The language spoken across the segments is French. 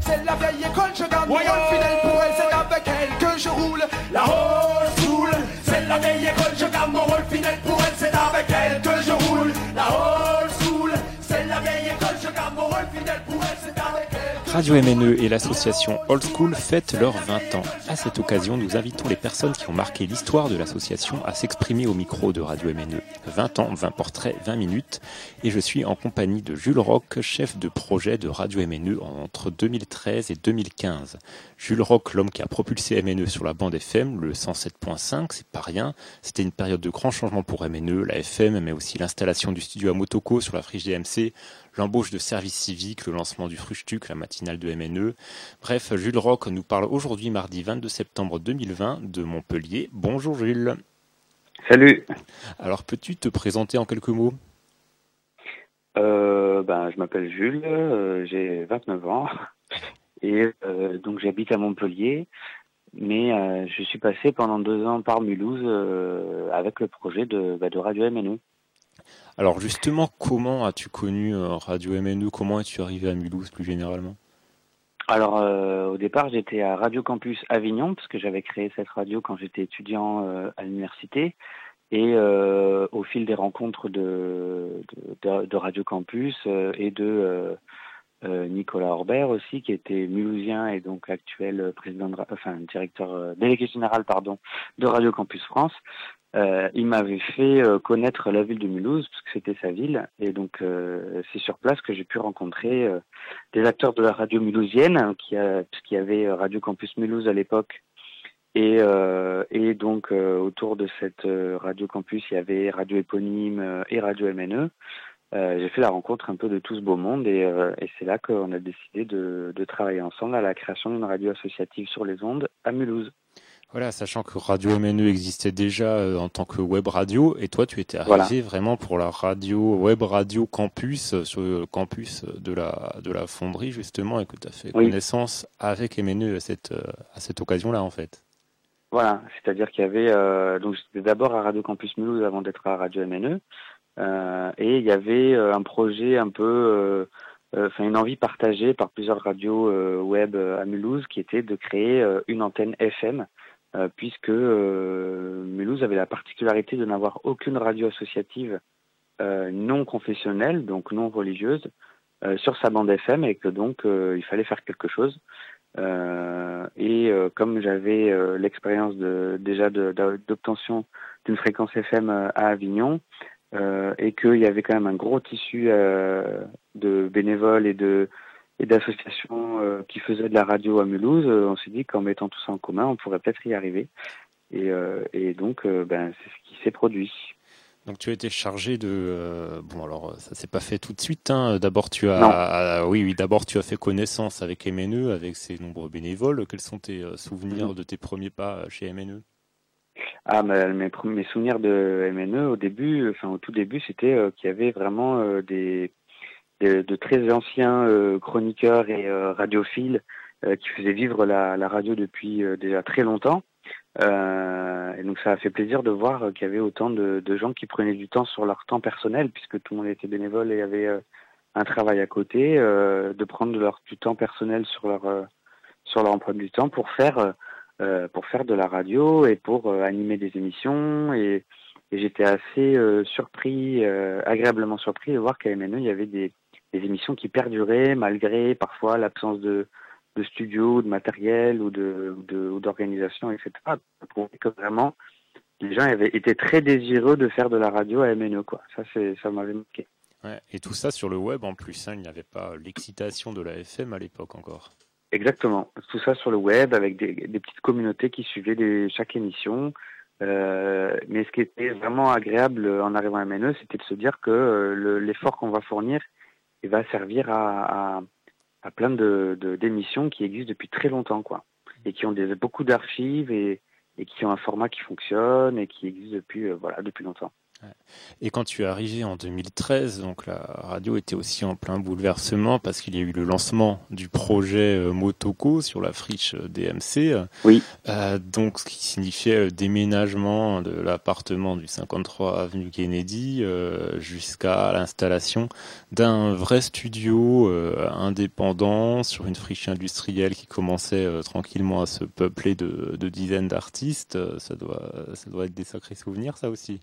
C'est la vieille école, je garde mon rôle fidèle pour elle, c'est avec elle que je roule. La old school, c'est la vieille école, je garde mon rôle fidèle pour elle, c'est avec elle que je roule. La old school, c'est la vieille école, je garde mon rôle fidèle pour elle, c'est avec elle. Radio MNE et l'association Old School fêtent leurs 20 ans. À cette occasion, nous invitons les personnes qui ont marqué l'histoire de l'association à s'exprimer au micro de Radio MNE. 20 ans, 20 portraits, 20 minutes. Et je suis en compagnie de Jules Roch, chef de projet de Radio MNE entre 2013 et 2015. Jules Roch, l'homme qui a propulsé MNE sur la bande FM, le 107.5, c'est pas rien. C'était une période de grands changements pour MNE, la FM, mais aussi l'installation du studio à Motoko sur la friche DMC, l'embauche de services civiques, le lancement du Fruchtuc, la matinale de MNE. Bref, Jules Roch nous parle aujourd'hui, mardi 22 septembre 2020, de Montpellier. Bonjour Jules. Salut. Alors, peux-tu te présenter en quelques mots? Euh, ben, je m'appelle Jules, euh, j'ai 29 ans et euh, donc j'habite à Montpellier, mais euh, je suis passé pendant deux ans par Mulhouse euh, avec le projet de, bah, de Radio MNE. Alors justement, comment as-tu connu euh, Radio MNE Comment es-tu arrivé à Mulhouse plus généralement? Alors euh, au départ j'étais à Radio Campus Avignon parce que j'avais créé cette radio quand j'étais étudiant euh, à l'université et au fil des rencontres de, Radio Campus et de Nicolas Orbert aussi, qui était mulhousien et donc actuel président, enfin directeur délégué général de Radio Campus France. Euh, il m'avait fait euh, connaître la ville de Mulhouse parce que c'était sa ville. Et donc euh, c'est sur place que j'ai pu rencontrer euh, des acteurs de la radio mulhousienne hein, qui a puisqu'il y avait euh, Radio Campus Mulhouse à l'époque. Et, euh, et donc autour de cette radio campus il y avait radio éponyme et radio MNE j'ai fait la rencontre un peu de tout ce beau monde et, et c'est là qu'on a décidé de, de travailler ensemble à la création d'une radio associative sur les ondes à Mulhouse. Voilà, sachant que Radio MNE existait déjà euh, en tant que web radio, et toi tu étais arrivé Voilà. vraiment pour la radio web radio campus euh, sur le campus de la de la fonderie justement, et que tu as fait Oui. connaissance avec MNE à cette euh, à cette occasion-là en fait. Voilà, c'est-à-dire qu'il y avait euh, donc j'étais d'abord à Radio Campus Mulhouse avant d'être à Radio MNE et il y avait un projet un peu enfin une envie partagée par plusieurs radios web à Mulhouse qui était de créer une antenne FM euh, puisque euh, Mulhouse avait la particularité de n'avoir aucune radio associative euh, non confessionnelle donc non religieuse euh, sur sa bande FM et que donc il fallait faire quelque chose. Et comme j'avais l'expérience de, déjà d'obtention d'une fréquence FM à Avignon, et qu'il y avait quand même un gros tissu de bénévoles et de et d'associations euh, qui faisaient de la radio à Mulhouse, euh, on s'est dit qu'en mettant tout ça en commun, on pourrait peut-être y arriver. Et, euh, et donc, ben, c'est ce qui s'est produit. Donc tu as été chargé de euh, bon alors ça s'est pas fait tout de suite. Hein. D'abord tu as Non. ah, oui oui d'abord tu as fait connaissance avec MNE avec ses nombreux bénévoles. Quels sont tes souvenirs Mhm. de tes premiers pas chez MNE Ah, mais mes, premiers- souvenirs de MNE au début, enfin au tout début, c'était euh, qu'il y avait vraiment euh, des, de très anciens euh, chroniqueurs et euh, radiophiles euh, qui faisaient vivre la, radio depuis déjà très longtemps. Et donc ça a fait plaisir de voir qu'il y avait autant de, gens qui prenaient du temps sur leur temps personnel, puisque tout le monde était bénévole et avait un travail à côté, de prendre leur du temps personnel sur leur sur leur emploi du temps pour faire pour faire de la radio et pour animer des émissions et, et j'étais assez surpris, agréablement surpris de voir qu'à MNE il y avait des, des émissions qui perduraient malgré parfois l'absence de, de studio, de matériel ou de d'organisation, etc. Trouvais que vraiment les gens avaient été très désireux de faire de la radio à MNE quoi. Ça c'est ça m'avait marqué. Ouais, Et tout ça sur le web en plus. Hein. Il n'y avait pas l'excitation de la FM à l'époque encore. Exactement. Tout ça sur le web avec des, des petites communautés qui suivaient des, chaque émission. Euh, mais ce qui était vraiment agréable en arrivant à MNE, c'était de se dire que euh, le- l'effort qu'on va fournir il va servir à, à, plein de de- d'émissions qui existent depuis très longtemps, quoi, et qui ont des, beaucoup d'archives et, et qui ont un format qui fonctionne et qui existe depuis euh, voilà depuis longtemps. Et quand tu es arrivé en 2013, donc la radio était aussi en plein bouleversement parce qu'il y a eu le lancement du projet euh, Motoko sur la friche euh, DMC. Oui. Euh, donc ce qui signifiait le déménagement de l'appartement du 53 avenue Kennedy euh, jusqu'à l'installation d'un vrai studio euh, indépendant sur une friche industrielle qui commençait tranquillement à se peupler de, de dizaines d'artistes. Ça doit, ça doit être des sacrés souvenirs, ça aussi.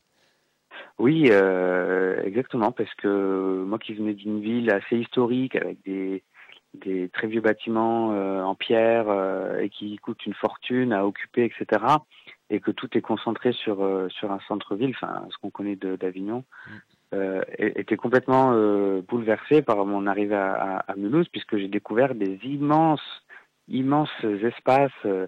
Oui, euh, exactement, parce que moi qui venais d'une ville assez historique avec des, des très vieux bâtiments euh, en pierre euh, et qui coûtent une fortune à occuper, etc., et que tout est concentré sur euh, sur un centre-ville, enfin ce qu'on connaît de- d'Avignon, euh, é- était complètement euh, bouleversé par mon arrivée à, à, à Mulhouse, puisque j'ai découvert des immenses immenses espaces, euh,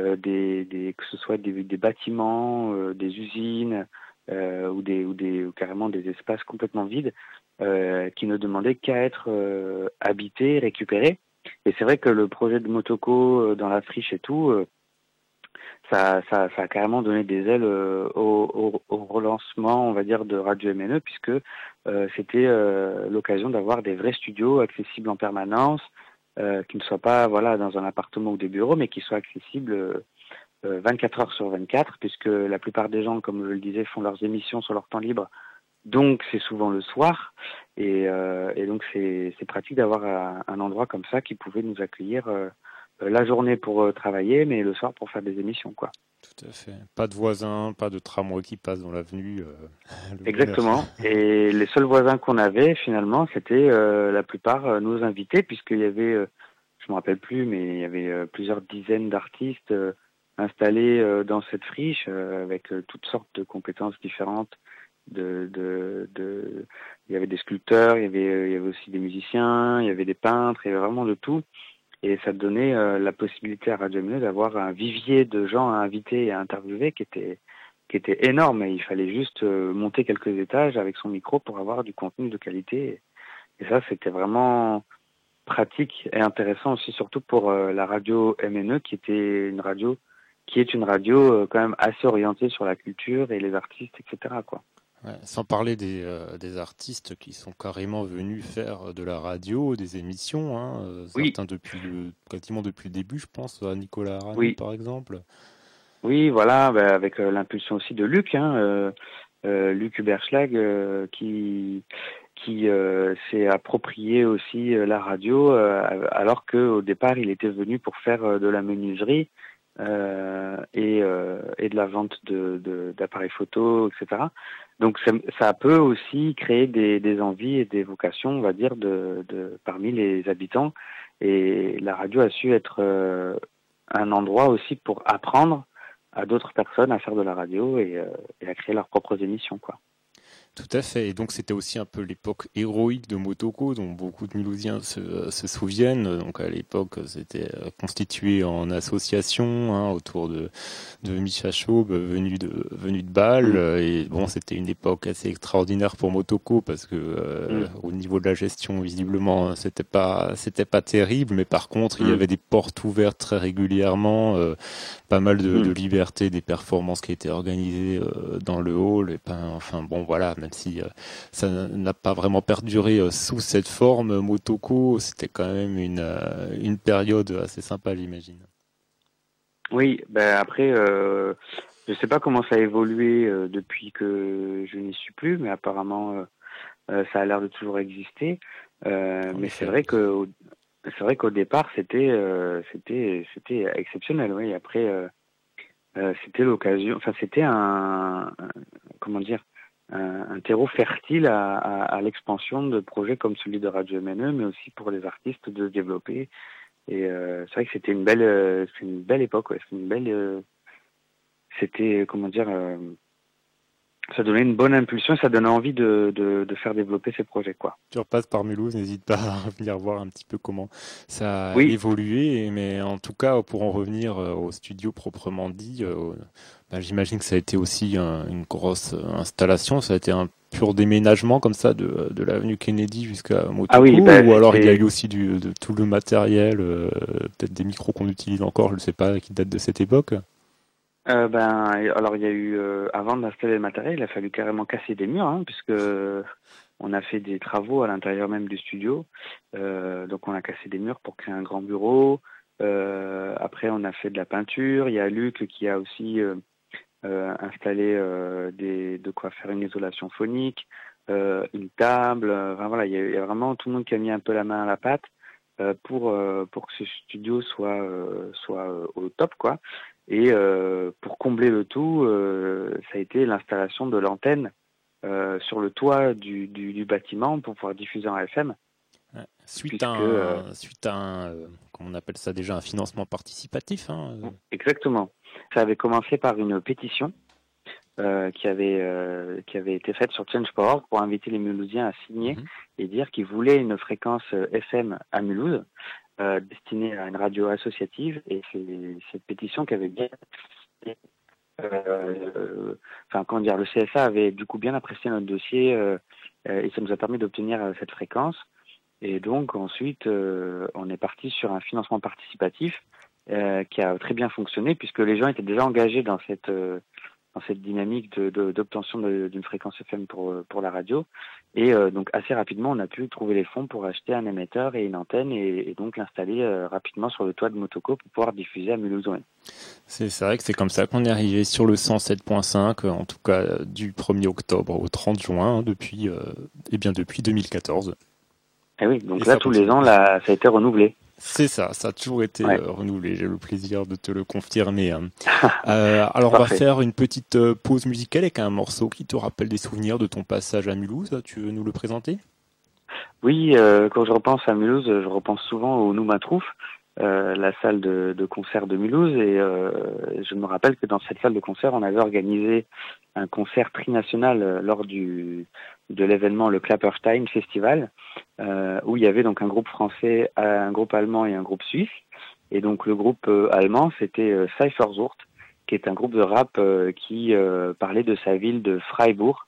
euh, des, des que ce soit des, des bâtiments, euh, des usines euh, ou des ou des ou carrément des espaces complètement vides euh, qui ne demandaient qu'à être euh, habités, récupérés. Et c'est vrai que le projet de Motoko euh, dans la friche et tout, euh, ça, ça, ça a carrément donné des ailes euh, au, au, au relancement, on va dire, de Radio MNE, puisque c'était l'occasion d'avoir des vrais studios accessibles en permanence, qui ne soient pas voilà dans un appartement ou des bureaux, mais qui soient accessibles 24 heures sur 24, puisque la plupart des gens, comme je le disais, font leurs émissions sur leur temps libre. Donc c'est souvent le soir, et, euh, et donc c'est pratique d'avoir un, un endroit comme ça qui pouvait nous accueillir euh, la journée pour euh, travailler, mais le soir pour faire des émissions, quoi. Tout à fait. Pas de voisins, pas de tramway qui passe dans l'avenue. euh, Exactement. Et les seuls voisins qu'on avait, finalement, c'était euh, la plupart euh, nos invités, puisqu'il y avait, euh, je me rappelle plus, mais il y avait euh, plusieurs dizaines d'artistes installés euh, dans cette friche, euh, avec euh, toutes sortes de compétences différentes. De, de, de, il y avait des sculpteurs, il y avait, il y avait aussi des musiciens, il y avait des peintres, il y avait vraiment de tout. Et ça donnait la possibilité à Radio MNE d'avoir un vivier de gens à inviter et à interviewer qui était qui était énorme et il fallait juste monter quelques étages avec son micro pour avoir du contenu de qualité. Et ça, c'était vraiment pratique et intéressant aussi, surtout pour la radio MNE qui était une radio qui est une radio euh, quand même assez orientée sur la culture et les artistes, etc. Quoi. Ouais, sans parler des, euh, des artistes qui sont carrément venus faire de la radio, des émissions, hein, euh, Oui. certains depuis le, quasiment depuis le début, je pense à Nicolas Arani Oui. par exemple. Oui, voilà, bah, avec euh, l'impulsion aussi de Luc, hein, euh, euh, Luc Huberschlag, euh, qui qui euh, s'est approprié aussi euh, la radio, euh, alors que au départ il était venu pour faire euh, de la menuiserie euh, et, euh, et de la vente de de- d'appareils photo, etc. Donc ça peut aussi créer des, des envies et des vocations, on va dire, de, de parmi les habitants. Et la radio a su être euh, un endroit aussi pour apprendre à d'autres personnes à faire de la radio et, euh, et à créer leurs propres émissions, quoi. Tout à fait. Et donc c'était aussi un peu l'époque héroïque de Motoko, dont beaucoup de Mulhousiens se, se souviennent. Donc à l'époque, c'était euh, constitué en association hein, autour de, de Micha Chaube, venu de venu de Bâle. Mm. Et bon, c'était une époque assez extraordinaire pour Motoko parce que euh, Mm. au niveau de la gestion, visiblement, c'était pas c'était pas terrible. Mais par contre, il y Mm. avait des portes ouvertes très régulièrement, euh, pas mal de, Mm. de liberté, des performances qui étaient organisées euh, dans le hall. Et pas, enfin bon, voilà même si euh, ça n'a pas vraiment perduré euh, sous cette forme, Motoko, c'était quand même une, euh, une période assez sympa, j'imagine. Oui, ben après, euh, je sais pas comment ça a évolué euh, depuis que je n'y suis plus, mais apparemment, euh, euh, ça a l'air de toujours exister. Euh, mais c'est vrai que c'est vrai qu'au départ, c'était euh, c'était c'était exceptionnel. Oui, après, euh, euh, c'était l'occasion. Enfin, c'était un, un- comment dire un, terreau fertile à, à, à l'expansion de projets comme celui de Radio MNE, mais aussi pour les artistes de développer. Et euh, c'est vrai que c'était une belle, euh, une belle époque. Ouais. C'est une belle, euh, c'était comment dire, euh, ça donnait une bonne impulsion, ça donnait envie de, de, de faire développer ces projets, quoi. Tu repasses par Mulhouse, n'hésite pas à venir voir un petit peu comment ça a Oui. évolué. Mais en tout cas, pour en revenir euh, au studio proprement dit, euh, bah, j'imagine que ça a été aussi un- une grosse euh, installation. Ça a été un pur déménagement comme ça de, de l'avenue Kennedy jusqu'à Motoko. Ah oui, ou alors il y a eu aussi du, de tout le matériel, euh, peut-être des micros qu'on utilise encore, je ne sais pas, qui datent de cette époque. Euh, ben, alors il y a eu, euh, avant d'installer le matériel, il a fallu carrément casser des murs, hein, puisque on a fait des travaux à l'intérieur même du studio. Euh, donc on a cassé des murs pour créer un grand bureau. Euh, après on a fait de la peinture. Il y a Luc qui a aussi installé des, de quoi faire une isolation phonique, une table. Enfin, voilà, il y, a, il vraiment tout le monde qui a mis un peu la main à la pâte pour pour que ce studio soit soit au top quoi. Et pour combler le tout, ça a été l'installation de l'antenne euh, sur le toit du, du, du, bâtiment pour pouvoir diffuser en FM. Suite, à un, euh, suite à un, euh, comment on appelle ça déjà, un financement participatif. Hein, Exactement. Ça avait commencé par une pétition euh, qui avait qui avait été faite sur Change.org pour inviter les Mulhousiens à signer mhm. et dire qu'ils voulaient une fréquence FM à Mulhouse destinée à une radio associative et c'est cette pétition qui avait bien euh, enfin comment dire, le CSA avait du coup bien apprécié notre dossier euh, et ça nous a permis d'obtenir euh, cette fréquence. Et donc ensuite, on est parti sur un financement participatif qui a très bien fonctionné puisque les gens étaient déjà engagés dans cette dans cette dynamique d'obtention de, d'une fréquence FM pour, pour la radio. Et euh, donc assez rapidement, on a pu trouver les fonds pour acheter un émetteur et une antenne et, et donc l'installer euh, rapidement sur le toit de Motoko pour pouvoir diffuser à Mulhouse. C'est vrai que c'est comme ça qu'on est arrivé sur le 107.5, en tout cas du 1er octobre au 30 juin, hein, depuis, euh, et bien depuis 2014. Et eh oui, donc là, tous les ans, là, ça a été renouvelé. C'est ça, ça a toujours été euh, renouvelé. J'ai le plaisir de te le confirmer. Hein. euh, alors, on va faire une petite euh, pause musicale avec un morceau qui te rappelle des souvenirs de ton passage à Mulhouse. Tu veux nous le présenter? Oui, euh, quand je repense à Mulhouse, je repense souvent au Noumatrouf, euh, la salle de, de, concert de Mulhouse. Et je me rappelle que dans cette salle de concert, on avait organisé un concert trinational lors du, de l'événement le Klapperstein Festival, euh, où il y avait donc un groupe français, un groupe allemand et un groupe suisse. Et donc le groupe euh, allemand, c'était euh, qui est un groupe de rap euh, qui euh, parlait de sa ville de Freiburg,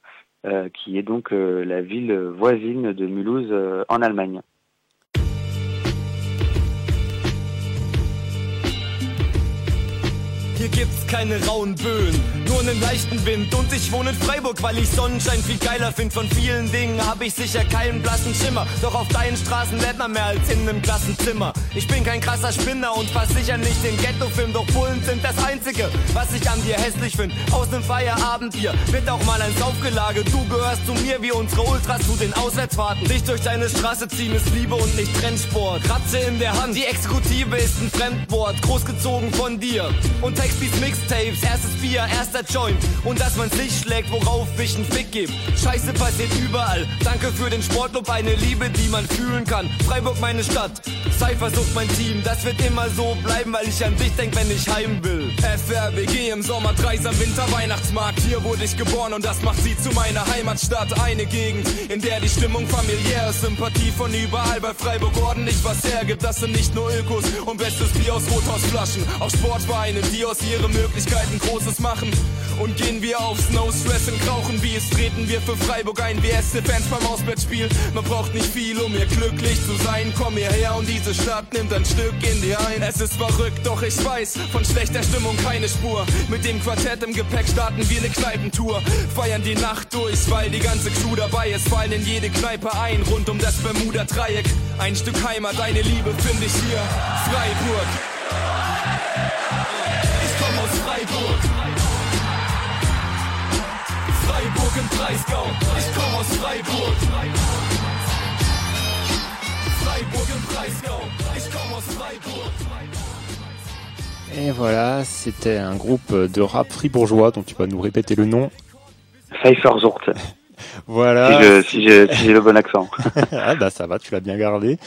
qui est donc la ville voisine de Mulhouse en Allemagne. Hier gibt's keine rauen Böen, nur einen leichten Wind. Und ich wohne in Freiburg, weil ich Sonnenschein viel geiler find. Von vielen Dingen habe ich sicher keinen blassen Schimmer. Doch auf deinen Straßen lebt man mehr als in einem Klassenzimmer. Ich bin kein krasser Spinner und fass sicher nicht den Ghetto-Film. Doch Bullen sind das Einzige, was ich an dir hässlich find. Aus nem Feierabendbier wird auch mal ein Saufgelage. Du gehörst zu mir wie unsere Ultras zu den Auswärtsfahrten. Dich durch deine Straße ziehen ist Liebe und nicht Trendsport. Ratze in der Hand, die Exekutive ist ein Fremdwort. Großgezogen von dir. Und Text Beats Mixtapes, erstes Bier, erster Joint und dass man's nicht schlägt, worauf ich einen Fick geb. Scheiße passiert überall. Danke für den Sportclub, eine Liebe, die man fühlen kann. Freiburg meine Stadt, Cypher sucht mein Team. Das wird immer so bleiben, weil ich an dich denk, wenn ich heim will. FRBG im Sommer, Dreisam Winter, Weihnachtsmarkt. Hier wurde ich geboren und das macht sie zu meiner Heimatstadt. Eine Gegend, in der die Stimmung familiär ist. Sympathie von überall, bei Freiburg ordentlich was hergibt. Das sind nicht nur Ökos und bestes Bier aus Rothausflaschen. Auch Sportvereine, die aus ihre Möglichkeiten Großes machen. Und gehen wir aufs No Stress und rauchen Biers, treten wir für Freiburg ein wie erste Fans beim Auswärtsspiel. Man braucht nicht viel, um hier glücklich zu sein. Komm hierher und diese Stadt nimmt ein Stück in dir ein. Es ist verrückt, doch ich weiß von schlechter Stimmung keine Spur. Mit dem Quartett im Gepäck starten wir eine Kneipentour. Feiern die Nacht durch, weil die ganze Crew dabei ist. Fallen in jede Kneipe ein, rund um das Bermuda-Dreieck. Ein Stück Heimat, eine Liebe finde ich hier. Freiburg. Freiburg. Freiburg im Breisgau, ich komme aus Freiburg. Freiburg im Breisgau, Et voilà, c'était un groupe de rap fribourgeois dont tu vas nous répéter le nom. Cypherzort. Voilà. Si j'ai si si le bon accent. ah bah ça va, tu l'as bien gardé.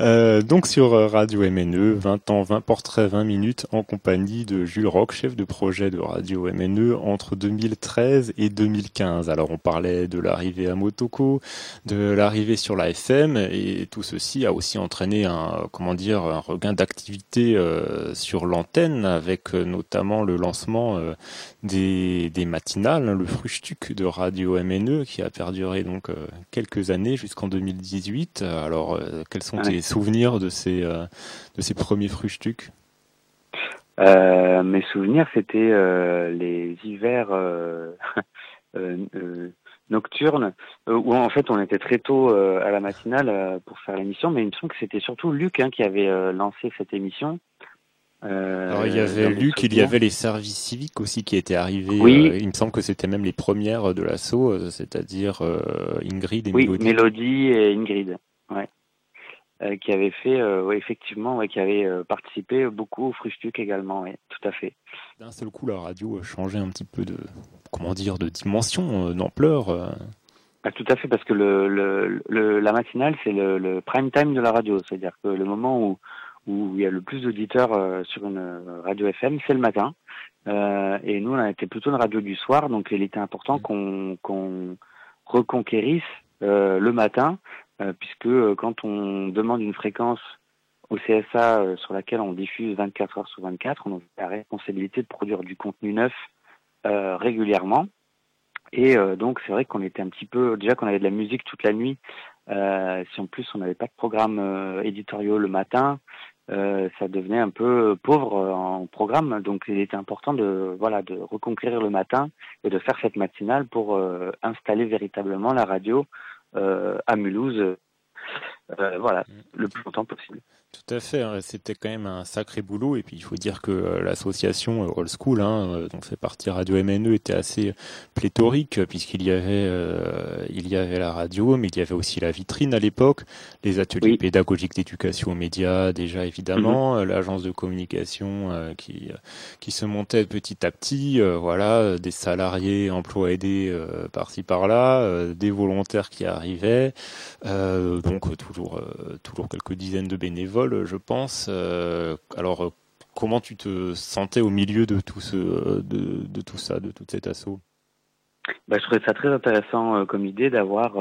Euh, donc sur Radio MNE, 20 ans, 20 portraits, 20 minutes en compagnie de Jules Roch, chef de projet de Radio MNE entre 2013 et 2015. Alors on parlait de l'arrivée à Motoko, de l'arrivée sur la FM et tout ceci a aussi entraîné un comment dire un regain d'activité euh, sur l'antenne avec euh, notamment le lancement euh, des, des matinales, le Frühstück de Radio MNE qui a perduré donc euh, quelques années jusqu'en 2018. Alors, euh, quels sont tes souvenirs de ces, euh, de ces premiers Frühstück mes souvenirs, c'était les hivers nocturnes où en fait on était très tôt à la matinale pour faire l'émission, mais il me semble que c'était surtout Luc hein, qui avait lancé cette émission. Euh, Alors il y avait Luc, il y avait les services civiques aussi qui étaient arrivés. Oui. Euh, il me semble que c'était même les premières de l'assaut, euh, c'est-à-dire Ingrid et oui, Mélodie. et Ingrid, ouais. qui avaient fait, ouais, effectivement, ouais, qui avaient participé beaucoup au Frustuc également, tout à fait. D'un seul coup, la radio changeait un petit peu de, comment dire, de dimension, d'ampleur. Ah, tout à fait, parce que le, le, le la matinale, c'est le, le prime time de la radio, c'est-à-dire que le moment où où il y a le plus d'auditeurs euh, sur une euh, radio FM, c'est le matin. Euh, et nous, on a été plutôt une radio du soir, donc il était important mmh. qu'on reconquérisse le matin, puisque quand on demande une fréquence au CSA sur laquelle on diffuse 24 heures sur 24, on a la responsabilité de produire du contenu neuf régulièrement. Et donc c'est vrai qu'on était un petit peu déjà qu'on avait de la musique toute la nuit. si en plus on n'avait pas de programme éditorial le matin, euh, ça devenait un peu pauvre en programme. Donc il était important de voilà de reconquérir le matin et de faire cette matinale pour euh, installer véritablement la radio euh, à Mulhouse. Voilà, mm. le plus longtemps possible. Tout à fait, hein. c'était quand même un sacré boulot et puis il faut dire que euh, l'association euh, Old School, hein, euh, dont fait partie Radio MNE, était assez pléthorique puisqu'il y avait il y avait la radio, mais il y avait aussi la vitrine à l'époque, les ateliers pédagogiques d'éducation aux médias déjà évidemment, mhm. l'agence de communication qui qui se montait petit à petit, voilà, des salariés, emplois aidés par-ci par-là, des volontaires qui arrivaient, donc toujours toujours quelques dizaines de bénévoles je pense. Euh, alors, euh, comment tu te sentais au milieu de tout, ce, de, tout ça, de tout cet assaut? Bah, je trouvais ça très intéressant euh, comme idée d'avoir,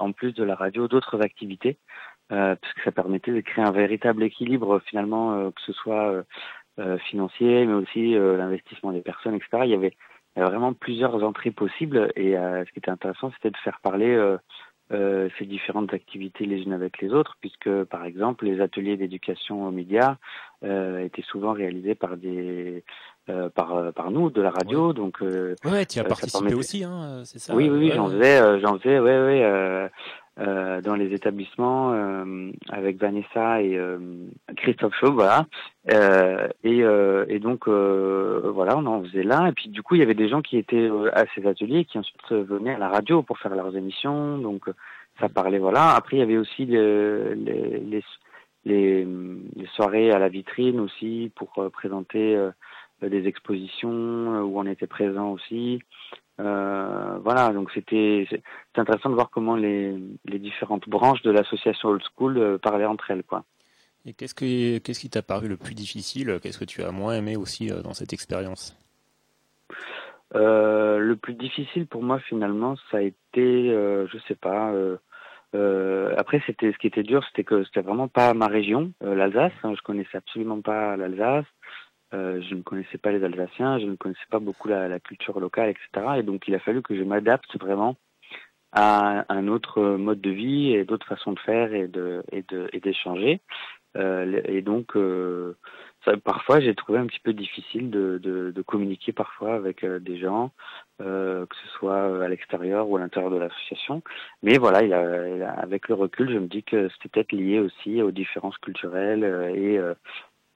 en plus de la radio, d'autres activités, puisque ça permettait de créer un véritable équilibre finalement, que ce soit financier, mais aussi l'investissement des personnes, etc. Il y avait vraiment plusieurs entrées possibles, et ce qui était intéressant, c'était de faire parler euh, ces différentes activités les unes avec les autres, puisque par exemple les ateliers d'éducation aux médias euh, étaient souvent réalisés par des euh, par euh, par nous de la radio, donc ouais, tu as participé aussi, hein, c'est ça. Oui, oui, oui j'en faisais, j'en faisais, ouais, ouais. Euh, dans les établissements euh, avec Vanessa et euh, Christophe Chaud, voilà. Et, et, donc voilà, on en faisait là. Et puis du coup, il y avait des gens qui étaient à ces ateliers qui ensuite venaient à la radio pour faire leurs émissions. Donc ça parlait, voilà. Après, il y avait aussi les, les, les, les soirées à la vitrine aussi pour présenter des expositions où on était présent aussi. Euh, voilà, donc c'était c'est intéressant de voir comment les, les différentes branches de l'association Old School euh, parlaient entre elles, quoi. Et qu'est-ce que qu'est-ce qui t'a paru le plus difficile Qu'est-ce que tu as moins aimé aussi euh, dans cette expérience? Le plus difficile pour moi finalement, ça a été, je sais pas. après, c'était ce qui était dur, c'était que c'était vraiment pas ma région, l'Alsace. Hein, je connaissais absolument pas l'Alsace. Euh, je ne connaissais pas les Alsaciens, je ne connaissais pas beaucoup la, la, culture locale, etc. Et donc il a fallu que je m'adapte vraiment à un autre mode de vie et d'autres façons de faire et de et de et d'échanger. Euh, et donc euh, ça, parfois j'ai trouvé un petit peu difficile de, de, de communiquer parfois avec euh, des gens, euh, que ce soit à l'extérieur ou à l'intérieur de l'association. Mais voilà, il a, avec le recul, je me dis que c'était peut-être lié aussi aux différences culturelles et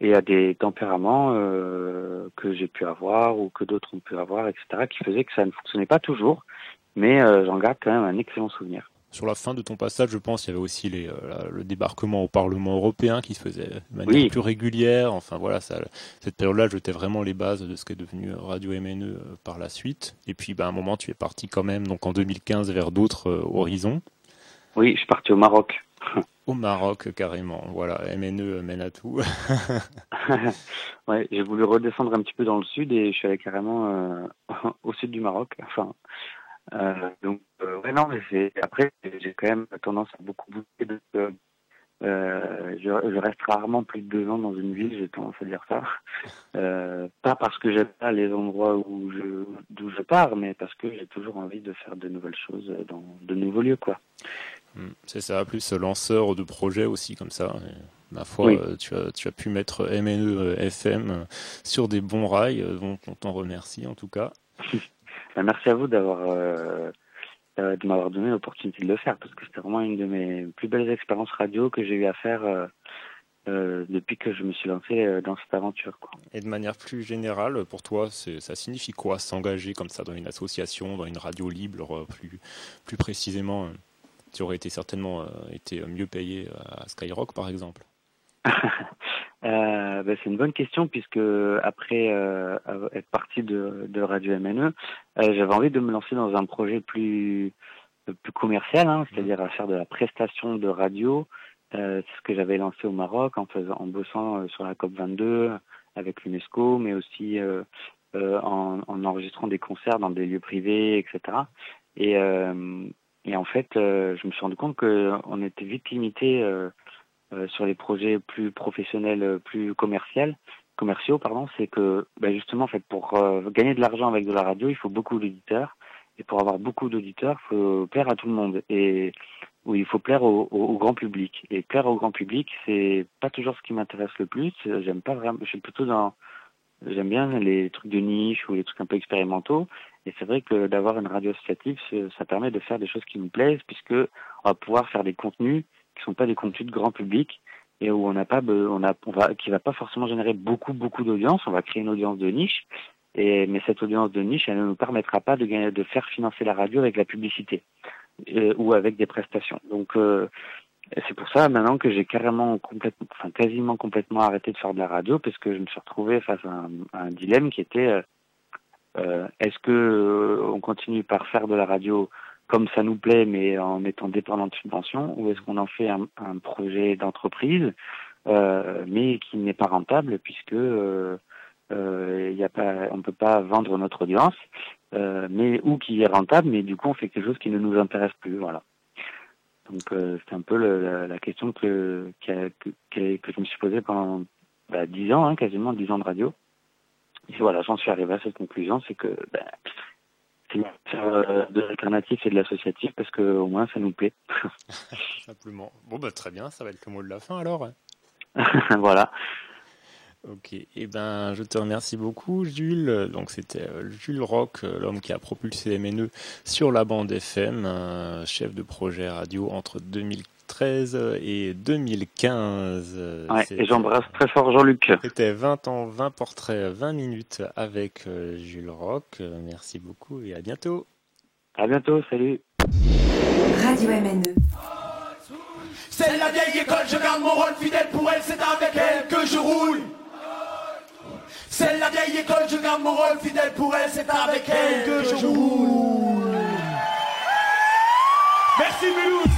et à des tempéraments euh, que j'ai pu avoir ou que d'autres ont pu avoir, etc., qui faisaient que ça ne fonctionnait pas toujours, mais euh, j'en garde quand même un excellent souvenir. Sur la fin de ton passage, je pense, il y avait aussi les, euh, le débarquement au Parlement européen qui se faisait de manière plus régulière. Enfin voilà, ça, cette période-là jetait vraiment les bases de ce qui est devenu Radio MNE par la suite. Et puis, ben, à un moment, tu es parti quand même, donc en 2015, vers d'autres horizons. Oui, je suis parti au Maroc. Au Maroc, carrément. Voilà, MNE mène à tout. ouais, j'ai voulu redescendre un petit peu dans le sud et je suis allé carrément euh, au sud du Maroc. Enfin, euh, donc, euh, ouais, non, mais après, j'ai quand même tendance à beaucoup bouger. Je, je, reste rarement plus de deux ans dans une ville, j'ai tendance à dire ça. pas parce que j'aime pas les endroits où je, d'où je pars, mais parce que j'ai toujours envie de faire de nouvelles choses dans de nouveaux lieux, quoi. Mm. C'est ça, plus lanceur de projets aussi comme ça. ma foi, tu, as, tu as pu mettre MNE FM sur des bons rails, donc on t'en remercie en tout cas. Bah, merci à vous d'avoir de m'avoir donné l'opportunité de le faire parce que c'était vraiment une de mes plus belles expériences radio que j'ai eu à faire euh, depuis que je me suis lancé euh, dans cette aventure. Quoi. Et de manière plus générale, pour toi, ça signifie quoi s'engager comme ça dans une association, dans une radio libre, euh, plus, plus précisément Tu aurais été certainement été mieux payé à Skyrock, par exemple euh, ben, C'est une bonne question puisque après être parti de, Radio MNE, j'avais envie de me lancer dans un projet plus, plus commercial, hein, c'est-à-dire à faire de la prestation de radio euh, c'est ce que j'avais lancé au Maroc en, faisant, en bossant euh, sur la COP 22 avec l'UNESCO, mais aussi euh, en, en, enregistrant des concerts dans des lieux privés, etc. Et, et en fait, je me suis rendu compte qu'on était vite limité sur les projets plus professionnels, plus commerciaux, commerciaux, pardon. C'est que bah, justement, en fait, pour gagner de l'argent avec de la radio, il faut beaucoup d'auditeurs. Et pour avoir beaucoup d'auditeurs, il faut plaire à tout le monde. Et où il faut plaire au, au, grand public. Et plaire au grand public, c'est pas toujours ce qui m'intéresse le plus. J'aime pas vraiment. Je suis plutôt dans. J'aime bien les trucs de niche ou les trucs un peu expérimentaux. Et c'est vrai que d'avoir une radio associative, ça permet de faire des choses qui nous plaisent, puisque on va pouvoir faire des contenus qui sont pas des contenus de grand public et où on n'a pas, on a, va, qui va pas forcément générer beaucoup, beaucoup d'audience. On va créer une audience de niche. Et, mais cette audience de niche, elle ne nous permettra pas de, faire financer la radio avec la publicité. Euh, ou avec des prestations. Donc euh, c'est pour ça maintenant que j'ai carrément complètement, enfin quasiment complètement arrêté de faire de la radio parce que je me suis retrouvé face à un, un dilemme qui était euh, euh est-ce que on continue par faire de la radio comme ça nous plaît mais en étant dépendant de subventions ou est-ce qu'on en fait un, un projet d'entreprise euh, mais qui n'est pas rentable puisque euh, y a pas, on peut pas vendre notre audience euh, mais ou qui est rentable, mais du coup on fait quelque chose qui ne nous intéresse plus, voilà. Donc euh, c'est un peu le, la, question que, que, que, que, je me suis posée pendant bah, 10 ans, hein, quasiment 10 ans de radio. Et voilà, j'en suis arrivé à cette conclusion, c'est que c'est faire euh, de l'alternatif et de l'associatif parce que au moins ça nous plaît. Simplement. Bon bah très bien, ça va être le mot de la fin alors. voilà. Ok, et eh ben je te remercie beaucoup Jules. Donc c'était euh, Jules Rock, euh, l'homme qui a propulsé MNE sur la bande FM, chef de projet radio entre 2013 et 2015. Ouais, et j'embrasse très fort Jean-Luc. C'était 20 ans, 20 portraits, 20 minutes avec euh, Jules Rock. Merci beaucoup et à bientôt. À bientôt, salut. Radio MNE. C'est la vieille école, je garde mon rôle fidèle pour elle, c'est avec elle que je roule. C'est la vieille école, je garde mon rôle fidèle pour elle, c'est avec elle que je roule. Merci Mulhouse